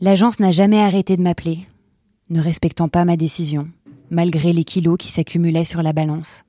L'agence n'a jamais arrêté de m'appeler, ne respectant pas ma décision, malgré les kilos qui s'accumulaient sur la balance.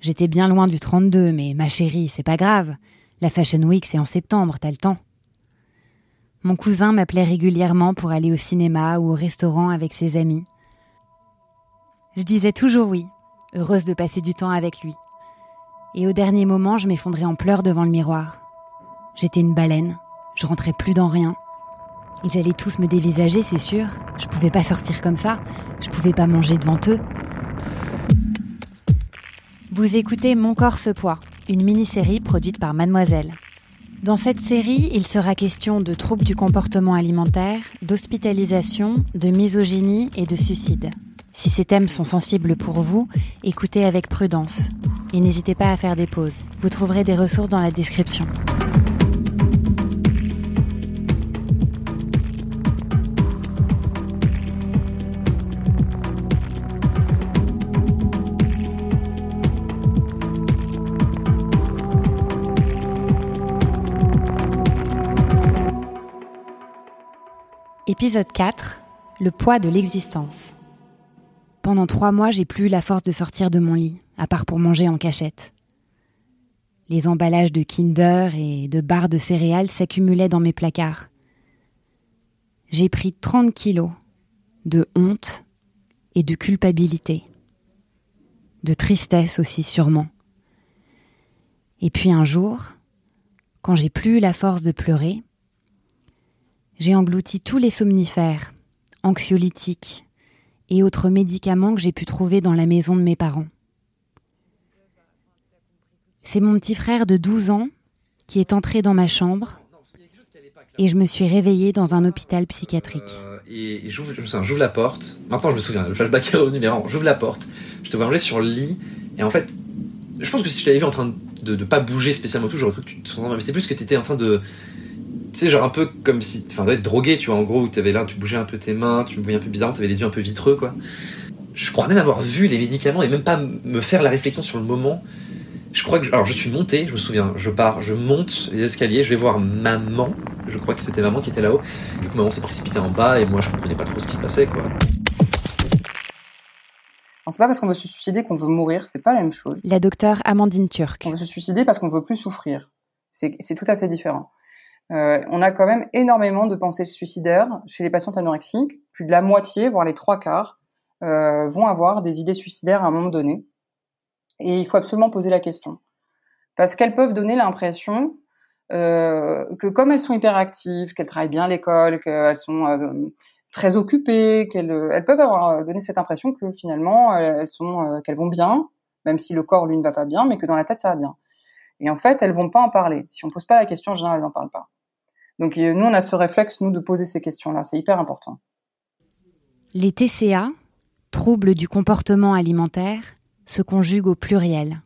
J'étais bien loin du 32, mais ma chérie, c'est pas grave. La Fashion Week, c'est en septembre, t'as le temps. Mon cousin m'appelait régulièrement pour aller au cinéma ou au restaurant avec ses amis. Je disais toujours oui, heureuse de passer du temps avec lui. Et au dernier moment, je m'effondrais en pleurs devant le miroir. J'étais une baleine, je rentrais plus dans rien. Ils allaient tous me dévisager, c'est sûr. Je pouvais pas sortir comme ça, je pouvais pas manger devant eux. Vous écoutez Mon corps se poids, une mini-série produite par Mademoiselle. Dans cette série, il sera question de troubles du comportement alimentaire, d'hospitalisation, de misogynie et de suicide. Si ces thèmes sont sensibles pour vous, écoutez avec prudence et n'hésitez pas à faire des pauses. Vous trouverez des ressources dans la description. Épisode 4 Le poids de l'existence. Pendant trois mois, j'ai plus eu la force de sortir de mon lit, à part pour manger en cachette. Les emballages de Kinder et de barres de céréales s'accumulaient dans mes placards. J'ai pris 30 kilos de honte et de culpabilité. De tristesse aussi, sûrement. Et puis un jour, quand j'ai plus eu la force de pleurer, j'ai englouti tous les somnifères, anxiolytiques et autres médicaments que j'ai pu trouver dans la maison de mes parents. C'est mon petit frère de 12 ans qui est entré dans ma chambre et je me suis réveillée dans un hôpital psychiatrique. Euh, et j'ouvre, la porte. Maintenant, je me souviens, le flashback est revenu, mais j'ouvre la porte. Je te vois manger sur le lit. Et en fait, je pense que si je t'avais vu en train de ne pas bouger spécialement tout, j'aurais cru que tu te sentais Mais c'était plus que tu étais en train de tu sais, genre un peu comme si. Enfin, être drogué, tu vois, en gros, où t'avais là, tu bougeais un peu tes mains, tu me voyais un peu bizarre, t'avais les yeux un peu vitreux, quoi. Je crois même avoir vu les médicaments et même pas me faire la réflexion sur le moment. Je crois que. Alors, je suis monté, je me souviens, je pars, je monte les escaliers, je vais voir maman. Je crois que c'était maman qui était là-haut. Du coup, maman s'est précipitée en bas et moi, je comprenais pas trop ce qui se passait, quoi. C'est pas parce qu'on veut se suicider qu'on veut mourir, c'est pas la même chose. La docteure Amandine Turc. On veut se suicider parce qu'on veut plus souffrir. C'est tout à fait différent. Euh, on a quand même énormément de pensées suicidaires chez les patientes anorexiques. Plus de la moitié, voire les trois quarts, euh, vont avoir des idées suicidaires à un moment donné. Et il faut absolument poser la question. Parce qu'elles peuvent donner l'impression euh, que comme elles sont hyperactives, qu'elles travaillent bien à l'école, qu'elles sont très occupées, qu'elles elles peuvent avoir donné cette impression que finalement elles sont qu'elles vont bien, même si le corps lui ne va pas bien, mais que dans la tête ça va bien. Et en fait, elles vont pas en parler. Si on pose pas la question, en général, elles n'en parlent pas. Donc nous, on a ce réflexe, nous, de poser ces questions-là. C'est hyper important. Les TCA, troubles du comportement alimentaire, se conjuguent au pluriel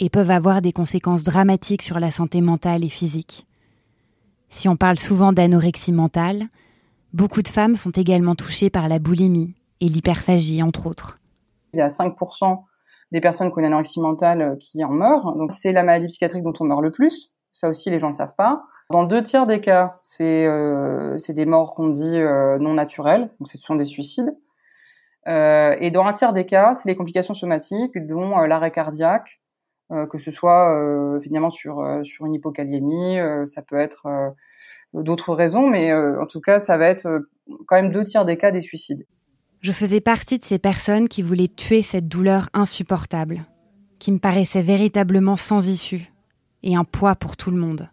et peuvent avoir des conséquences dramatiques sur la santé mentale et physique. Si on parle souvent d'anorexie mentale, beaucoup de femmes sont également touchées par la boulimie et l'hyperphagie, entre autres. Il y a 5% des personnes qui ont une anorexie mentale qui en meurent. Donc c'est la maladie psychiatrique dont on meurt le plus. Ça aussi, les gens ne le savent pas. Dans deux tiers des cas, c'est euh, des morts qu'on dit euh, non naturelles, donc ce sont des suicides. Euh, et dans un tiers des cas, c'est les complications somatiques, dont euh, l'arrêt cardiaque, que ce soit finalement sur sur une hypokaliémie, ça peut être d'autres raisons, mais en tout cas, ça va être quand même deux tiers des cas des suicides. Je faisais partie de ces personnes qui voulaient tuer cette douleur insupportable, qui me paraissait véritablement sans issue et un poids pour tout le monde.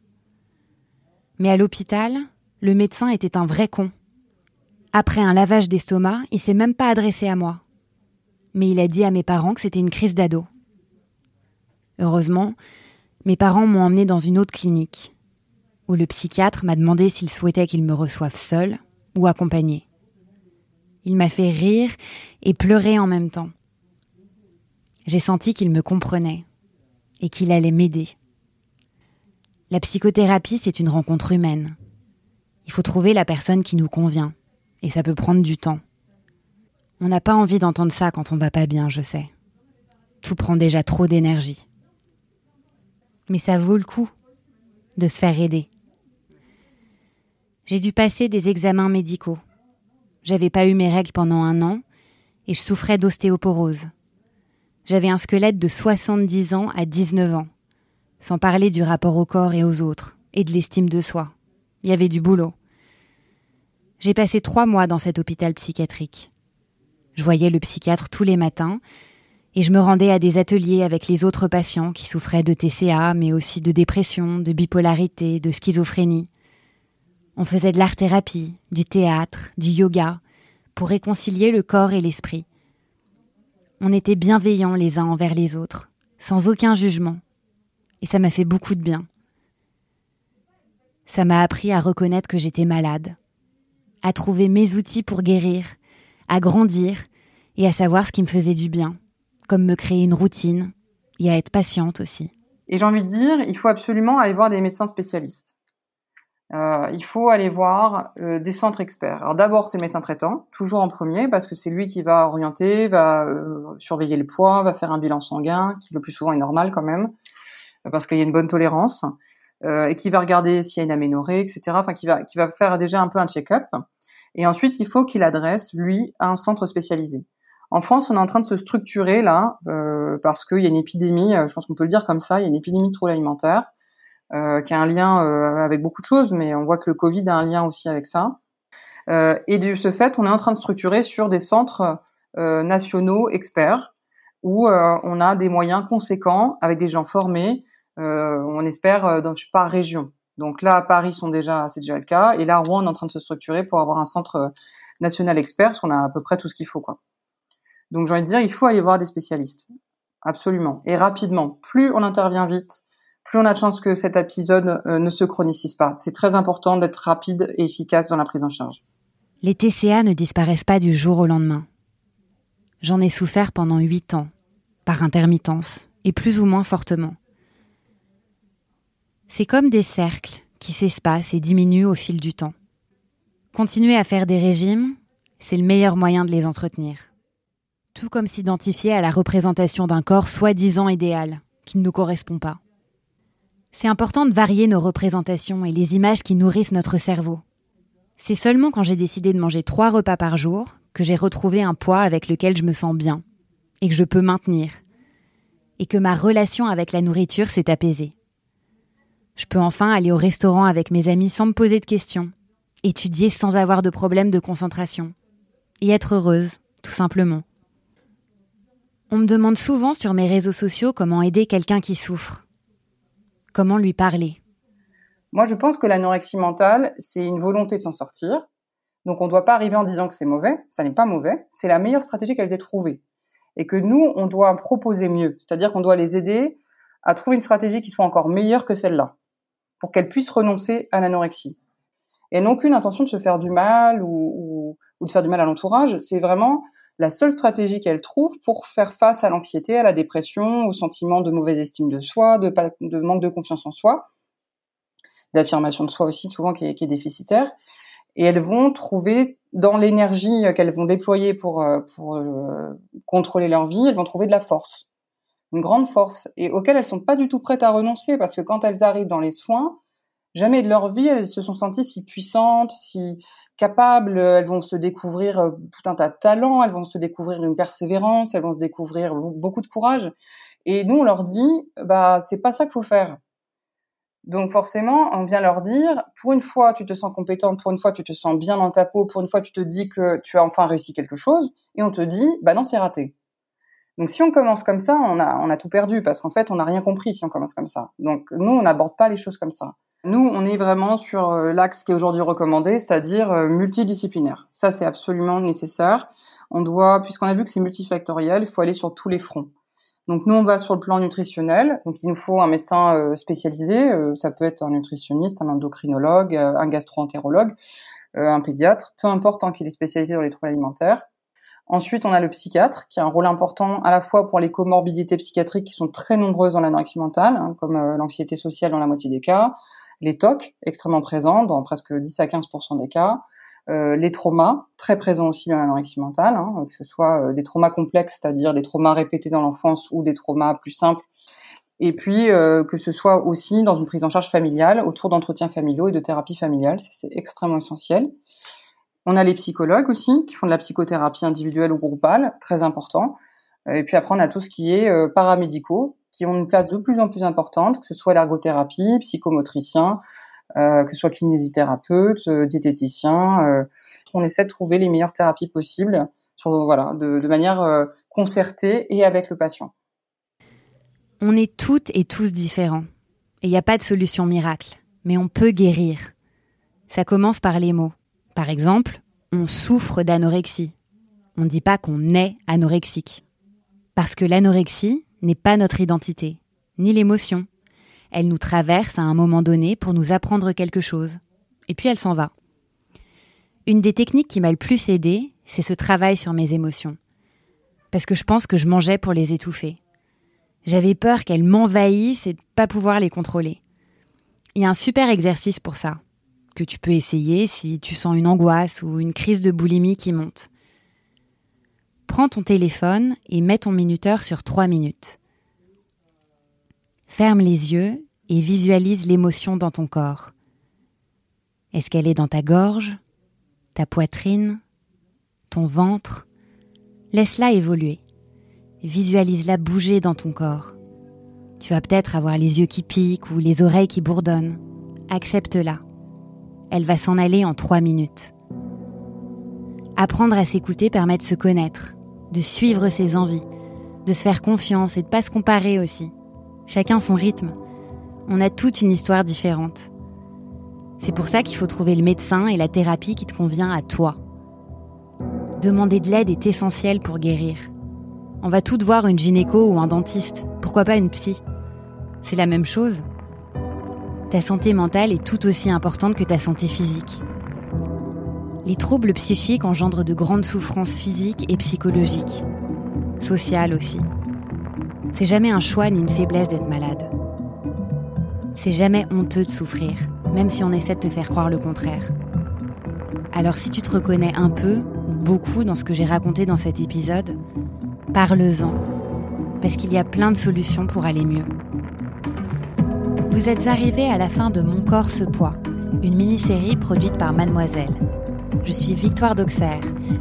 Mais à l'hôpital, le médecin était un vrai con. Après un lavage d'estomac, il s'est même pas adressé à moi. Mais il a dit à mes parents que c'était une crise d'ado. Heureusement, mes parents m'ont emmené dans une autre clinique. où le psychiatre m'a demandé s'il souhaitait qu'il me reçoive seul ou accompagné. Il m'a fait rire et pleurer en même temps. J'ai senti qu'il me comprenait et qu'il allait m'aider. La psychothérapie, c'est une rencontre humaine. Il faut trouver la personne qui nous convient, et ça peut prendre du temps. On n'a pas envie d'entendre ça quand on va pas bien, je sais. Tout prend déjà trop d'énergie. Mais ça vaut le coup de se faire aider. J'ai dû passer des examens médicaux. J'avais pas eu mes règles pendant un an et je souffrais d'ostéoporose. J'avais un squelette de 70 ans à 19 ans, sans parler du rapport au corps et aux autres, et de l'estime de soi. Il y avait du boulot. J'ai passé trois mois dans cet hôpital psychiatrique. Je voyais le psychiatre tous les matins, et je me rendais à des ateliers avec les autres patients qui souffraient de TCA, mais aussi de dépression, de bipolarité, de schizophrénie. On faisait de l'art-thérapie, du théâtre, du yoga, pour réconcilier le corps et l'esprit. On était bienveillants les uns envers les autres, sans aucun jugement. Et ça m'a fait beaucoup de bien. Ça m'a appris à reconnaître que j'étais malade, à trouver mes outils pour guérir, à grandir et à savoir ce qui me faisait du bien, comme me créer une routine et à être patiente aussi. Et j'ai envie de dire, il faut absolument aller voir des médecins spécialistes. Euh, il faut aller voir euh, des centres experts. Alors d'abord, c'est le médecin traitant, toujours en premier, parce que c'est lui qui va orienter, va euh, surveiller le poids, va faire un bilan sanguin, qui le plus souvent est normal quand même, parce qu'il y a une bonne tolérance, et qui va regarder s'il y a une aménorrhée, etc. Enfin, qui va, qui va faire déjà un peu un check-up. Et ensuite, il faut qu'il adresse, lui, à un centre spécialisé. En France, on est en train de se structurer là, parce qu'il y a une épidémie, je pense qu'on peut le dire comme ça, il y a une épidémie de troubles alimentaires euh, qui a un lien euh, avec beaucoup de choses, mais on voit que le Covid a un lien aussi avec ça. Euh, et de ce fait, on est en train de structurer sur des centres nationaux experts où on a des moyens conséquents avec des gens formés. On espère dans par région. Donc là, à Paris, sont déjà, c'est déjà le cas. Et là, Rouen, on est en train de se structurer pour avoir un centre national expert, parce qu'on a à peu près tout ce qu'il faut, quoi. Donc, j'ai envie de dire, il faut aller voir des spécialistes. Absolument. Et rapidement. Plus on intervient vite, plus on a de chance que cet épisode euh, ne se chronicise pas. C'est très important d'être rapide et efficace dans la prise en charge. Les TCA ne disparaissent pas du jour au lendemain. J'en ai souffert pendant huit ans, par intermittence, et plus ou moins fortement. C'est comme des cercles qui s'espacent et diminuent au fil du temps. Continuer à faire des régimes, c'est le meilleur moyen de les entretenir. Tout comme s'identifier à la représentation d'un corps soi-disant idéal, qui ne nous correspond pas. C'est important de varier nos représentations et les images qui nourrissent notre cerveau. C'est seulement quand j'ai décidé de manger trois repas par jour que j'ai retrouvé un poids avec lequel je me sens bien et que je peux maintenir, et que ma relation avec la nourriture s'est apaisée. Je peux enfin aller au restaurant avec mes amis sans me poser de questions, étudier sans avoir de problème de concentration, et être heureuse, tout simplement. On me demande souvent sur mes réseaux sociaux comment aider quelqu'un qui souffre. Comment lui parler? Moi, je pense que l'anorexie mentale, c'est une volonté de s'en sortir. Donc, on ne doit pas arriver en disant que c'est mauvais. Ça n'est pas mauvais. C'est la meilleure stratégie qu'elles aient trouvée. Et que nous, on doit proposer mieux. C'est-à-dire qu'on doit les aider à trouver une stratégie qui soit encore meilleure que celle-là. Pour qu'elles puissent renoncer à l'anorexie. Et non qu'une intention de se faire du mal ou, de faire du mal à l'entourage. C'est vraiment la seule stratégie qu'elle trouve pour faire face à l'anxiété, à la dépression, au sentiment de mauvaise estime de soi, de, manque de confiance en soi, d'affirmation de soi aussi souvent qui est, déficitaire. Et elles vont trouver dans l'énergie qu'elles vont déployer pour, euh, euh, contrôler leur vie, elles vont trouver de la force, une grande force, et auquel elles sont pas du tout prêtes à renoncer, parce que quand elles arrivent dans les soins, jamais de leur vie elles se sont senties si puissantes, si capables, elles vont se découvrir euh, tout un tas de talents, elles vont se découvrir une persévérance, elles vont se découvrir beaucoup de courage. Et nous, on leur dit, bah, c'est pas ça qu'il faut faire. Donc forcément, on vient leur dire, pour une fois, tu te sens compétente, pour une fois, tu te sens bien dans ta peau, pour une fois, tu te dis que tu as enfin réussi quelque chose, et on te dit, bah non, c'est raté. Donc si on commence comme ça, on a, tout perdu, parce qu'en fait, on n'a rien compris si on commence comme ça. Donc nous, on n'aborde pas les choses comme ça. Nous, on est vraiment sur euh, l'axe qui est aujourd'hui recommandé, c'est-à-dire euh, multidisciplinaire. Ça, c'est absolument nécessaire. On doit, puisqu'on a vu que c'est multifactoriel, il faut aller sur tous les fronts. Donc nous, on va sur le plan nutritionnel. Donc il nous faut un médecin euh, spécialisé. Ça peut être un nutritionniste, un endocrinologue, un gastroentérologue, un pédiatre, peu importe tant qu'il est spécialisé dans les troubles alimentaires. Ensuite, on a le psychiatre qui a un rôle important à la fois pour les comorbidités psychiatriques qui sont très nombreuses dans l'anorexie mentale, hein, comme l'anxiété sociale dans la moitié des cas, les TOC extrêmement présents dans presque 10 à 15% des cas, euh, les traumas, très présents aussi dans l'anorexie mentale, hein, que ce soit euh, des traumas complexes, c'est-à-dire des traumas répétés dans l'enfance ou des traumas plus simples, et puis euh, que ce soit aussi dans une prise en charge familiale, autour d'entretiens familiaux et de thérapie familiale, c'est extrêmement essentiel. On a les psychologues aussi, qui font de la psychothérapie individuelle ou groupale, très important. Et puis après, on a tout ce qui est paramédicaux, qui ont une place de plus en plus importante, que ce soit l'ergothérapie, psychomotricien, euh, que ce soit kinésithérapeute, euh, diététicien. Euh, on essaie de trouver les meilleures thérapies possibles, voilà, de manière concertée et avec le patient. On est toutes et tous différents. Et il n'y a pas de solution miracle. Mais on peut guérir. Ça commence par les mots. Par exemple, on souffre d'anorexie. On ne dit pas qu'on est anorexique. Parce que l'anorexie n'est pas notre identité, ni l'émotion, elle nous traverse à un moment donné pour nous apprendre quelque chose. Et puis elle s'en va. Une des techniques qui m'a le plus aidé, c'est ce travail sur mes émotions. Parce que je pense que je mangeais pour les étouffer. J'avais peur qu'elles m'envahissent et de pas pouvoir les contrôler. Il y a un super exercice pour ça, que tu peux essayer si tu sens une angoisse ou une crise de boulimie qui monte. Prends ton téléphone et mets ton minuteur sur 3 minutes. Ferme les yeux et visualise l'émotion dans ton corps. Est-ce qu'elle est dans ta gorge, ta poitrine, ton ventre? Laisse-la évoluer. Visualise-la bouger dans ton corps. Tu vas peut-être avoir les yeux qui piquent ou les oreilles qui bourdonnent. Accepte-la. Elle va s'en aller en trois minutes. Apprendre à s'écouter permet de se connaître, de suivre ses envies, de se faire confiance et de pas se comparer aussi. Chacun son rythme. On a toute une histoire différente. C'est pour ça qu'il faut trouver le médecin et la thérapie qui te convient à toi. Demander de l'aide est essentiel pour guérir. On va toutes voir une gynéco ou un dentiste, pourquoi pas une psy? C'est la même chose. Ta santé mentale est tout aussi importante que ta santé physique. Les troubles psychiques engendrent de grandes souffrances physiques et psychologiques, sociales aussi. C'est jamais un choix ni une faiblesse d'être malade. C'est jamais honteux de souffrir, même si on essaie de te faire croire le contraire. Alors si tu te reconnais un peu ou beaucoup dans ce que j'ai raconté dans cet épisode, parle-en, parce qu'il y a plein de solutions pour aller mieux. Vous êtes arrivé à la fin de Mon corps ce poids, une mini-série produite par Mademoiselle. Je suis Victoire d'Auxerre,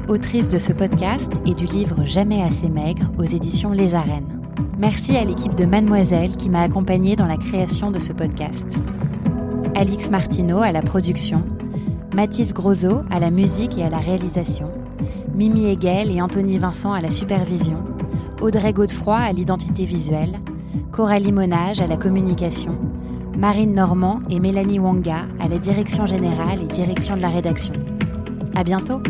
autrice de ce podcast et du livre Jamais assez maigre aux éditions Les Arènes. Merci à l'équipe de Mademoiselle qui m'a accompagnée dans la création de ce podcast. Alix Martineau à la production, Mathis Grosot à la musique et à la réalisation, Mimi Hegel et Anthony Vincent à la supervision, Audrey Godefroy à l'identité visuelle, Coralie Monage à la communication, Marine Normand et Mélanie Wanga à la direction générale et direction de la rédaction. À bientôt!